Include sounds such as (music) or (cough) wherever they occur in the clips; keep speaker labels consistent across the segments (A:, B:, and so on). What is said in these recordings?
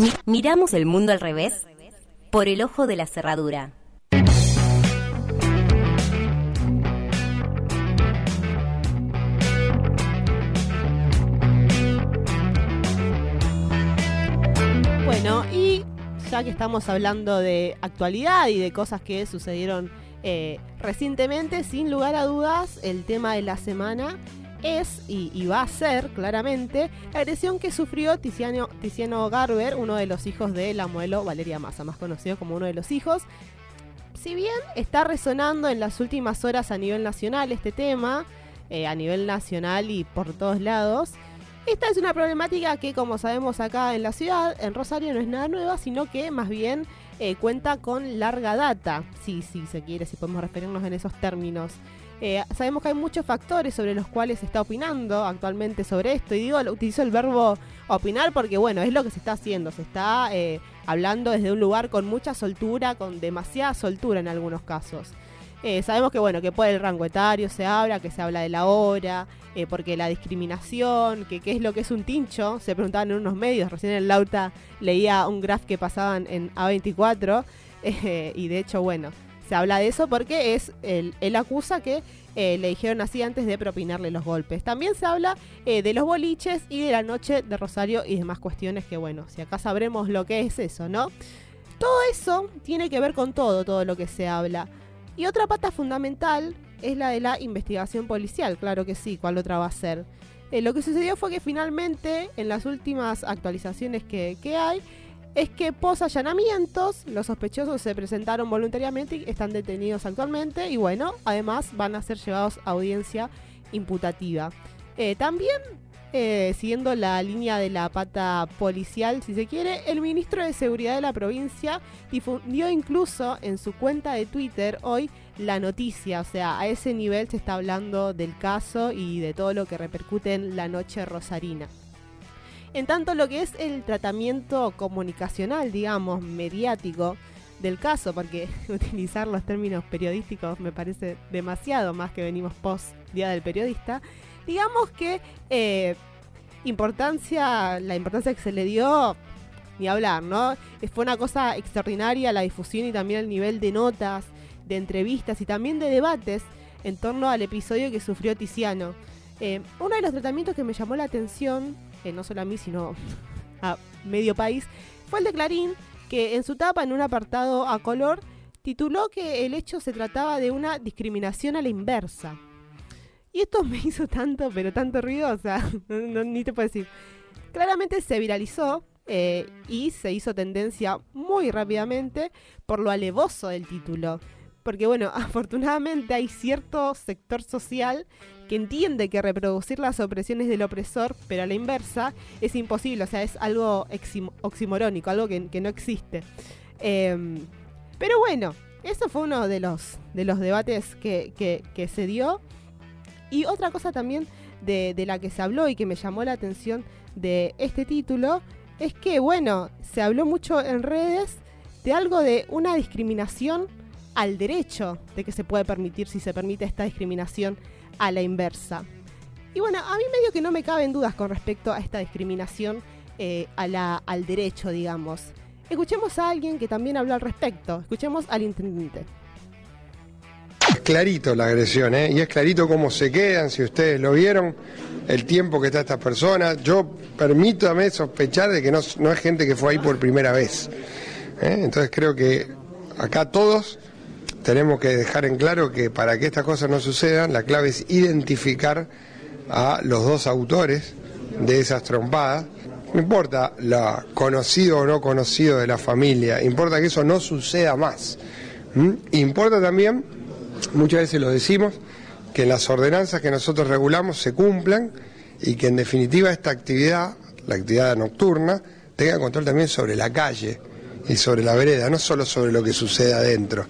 A: Mi- miramos el mundo al revés por el ojo de la cerradura.
B: Bueno, y ya que estamos hablando de actualidad y de cosas que sucedieron eh, recientemente, sin lugar a dudas, el tema de la semana es y, va a ser claramente la agresión que sufrió Tiziano, Tiziano Garber, uno de los hijos de la modelo Valeria Massa, más conocido como uno de los hijos. Si bien está resonando en las últimas horas a nivel nacional este tema, eh, a nivel nacional y por todos lados, esta es una problemática que, como sabemos acá en la ciudad, en Rosario, no es nada nueva, sino que más bien eh, cuenta con larga data, si sí, se quiere, si podemos referirnos en esos términos. Eh, sabemos que hay muchos factores sobre los cuales se está opinando actualmente sobre esto, y digo, utilizo el verbo opinar porque, bueno, es lo que se está haciendo, se está eh, hablando desde un lugar con mucha soltura, con demasiada soltura en algunos casos. Eh, sabemos que bueno, que por el rango etario se habla, que se habla de la hora, eh, porque la discriminación, que qué es lo que es un tincho, se preguntaban en unos medios, recién en Lauta leía un graph que pasaban en A24, eh, y de hecho bueno, se habla de eso porque es él, él acusa que le dijeron así antes de propinarle los golpes. También se habla de los boliches y de la noche de Rosario y demás cuestiones que bueno, si acá sabremos lo que es eso, ¿no? Todo eso tiene que ver con todo, todo lo que se habla. Y otra pata fundamental es la de la investigación policial, claro que sí, ¿cuál otra va a ser? Eh, lo que sucedió fue que finalmente, en las últimas actualizaciones que, que hay, es que pos allanamientos, los sospechosos se presentaron voluntariamente y están detenidos actualmente y bueno, además van a ser llevados a audiencia imputativa. Eh, también, eh, siguiendo la línea de la pata policial, si se quiere, el ministro de Seguridad de la provincia difundió incluso en su cuenta de Twitter hoy la noticia, o sea, a ese nivel se está hablando del caso y de todo lo que repercute en la noche rosarina. En tanto, lo que es el tratamiento comunicacional, digamos, mediático del caso, porque (laughs) utilizar los términos periodísticos me parece demasiado más que venimos post Día del Periodista, digamos que eh, importancia, la importancia que se le dio, ni hablar, ¿no? Fue una cosa extraordinaria la difusión y también el nivel de notas, de entrevistas y también de debates en torno al episodio que sufrió Tiziano. Eh, uno de los tratamientos que me llamó la atención, eh, no solo a mí, sino (laughs) a medio país, fue el de Clarín, que en su tapa, en un apartado a color, tituló que el hecho se trataba de una discriminación a la inversa. Y esto (laughs) me hizo tanto, pero tanto ruido, o sea, (laughs) no- ni te puedo decir. Claramente se viralizó eh, y se hizo tendencia muy rápidamente por lo alevoso del título. Porque bueno, (laughs) afortunadamente hay cierto sector social que entiende que reproducir las opresiones del opresor, pero a la inversa, es imposible. O sea, es algo oximorónico, algo que, no existe. Em, pero bueno, eso fue uno de los, de los debates que- que se dio. Y otra cosa también de, la que se habló y que me llamó la atención de este título es que, bueno, se habló mucho en redes de algo de una discriminación al derecho de que se puede permitir si se permite esta discriminación a la inversa. Y bueno, a mí medio que no me caben dudas con respecto a esta discriminación eh, al derecho, digamos. Escuchemos a alguien que también habló al respecto. Escuchemos al intendente.
C: Clarito la agresión, ¿eh? Y es clarito cómo se quedan, si ustedes lo vieron, el tiempo que está esta persona. Yo permítame sospechar de que no, es gente que fue ahí por primera vez. ¿eh? Entonces creo que acá todos tenemos que dejar en claro que para que estas cosas no sucedan, la clave es identificar a los dos autores de esas trompadas. No importa lo conocido o no conocido de la familia, importa que eso no suceda más. Importa también, muchas veces lo decimos, que las ordenanzas que nosotros regulamos se cumplan y que en definitiva esta actividad, la actividad nocturna, tenga control también sobre la calle y sobre la vereda, no solo sobre lo que sucede adentro.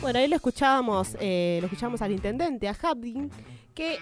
B: Bueno, ahí lo escuchábamos, eh, lo escuchamos al intendente, a Habdin, que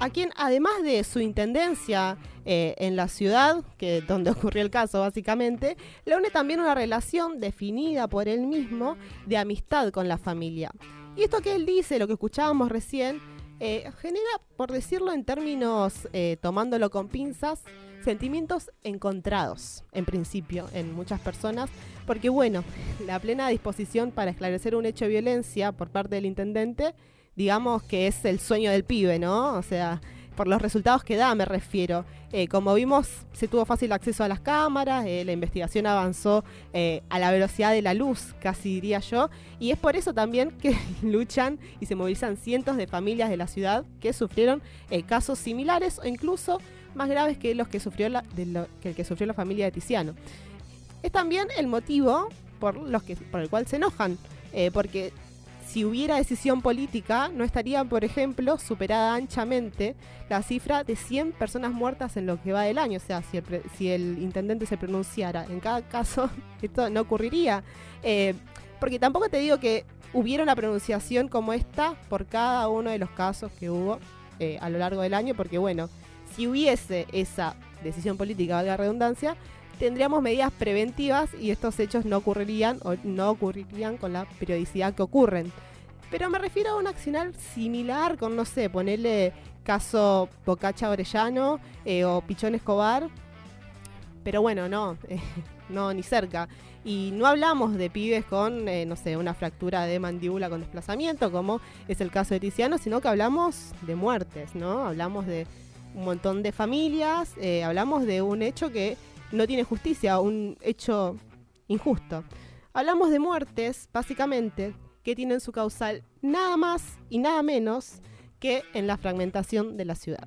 B: a quien además de su intendencia eh, en la ciudad, que donde (laughs) ocurrió el caso básicamente, le une también una relación definida por él mismo de amistad con la familia. Y esto que él dice, lo que escuchábamos recién, eh, genera, por decirlo en términos, eh, tomándolo con pinzas, sentimientos encontrados, en principio, en muchas personas, porque bueno, la plena disposición para esclarecer un hecho de violencia por parte del intendente, digamos que es el sueño del pibe, ¿no? O sea, por los resultados que da, me refiero. Eh, como vimos, se tuvo fácil acceso a las cámaras, eh, la investigación avanzó eh, a la velocidad de la luz, casi diría yo, y es por eso también que (laughs) luchan y se movilizan cientos de familias de la ciudad que sufrieron casos similares o incluso más graves que los que sufrió la, el que sufrió la familia de Tiziano. Es también el motivo por, los que, por el cual se enojan, porque si hubiera decisión política, no estaría, por ejemplo, superada anchamente la cifra de 100 personas muertas en lo que va del año. O sea, si el, si el intendente se pronunciara en cada caso, (laughs) esto no ocurriría. Eh, porque tampoco te digo que hubiera una pronunciación como esta por cada uno de los casos que hubo eh, a lo largo del año, porque bueno, si hubiese esa decisión política, valga la redundancia, tendríamos medidas preventivas y estos hechos no ocurrirían o no ocurrirían con la periodicidad que ocurren. Pero me refiero a un accionar similar con, no sé, ponerle caso Bocacha Orellano eh, o Pichón Escobar. Pero bueno, no, eh, (laughs) no, ni cerca. Y no hablamos de pibes con, eh, no sé, una fractura de mandíbula con desplazamiento, como es el caso de Tiziano, sino que hablamos de muertes, ¿no? Hablamos de un montón de familias, hablamos de un hecho que no tiene justicia, un hecho injusto. Hablamos de muertes, básicamente, que tienen su causal nada más y nada menos que en la fragmentación de la ciudad.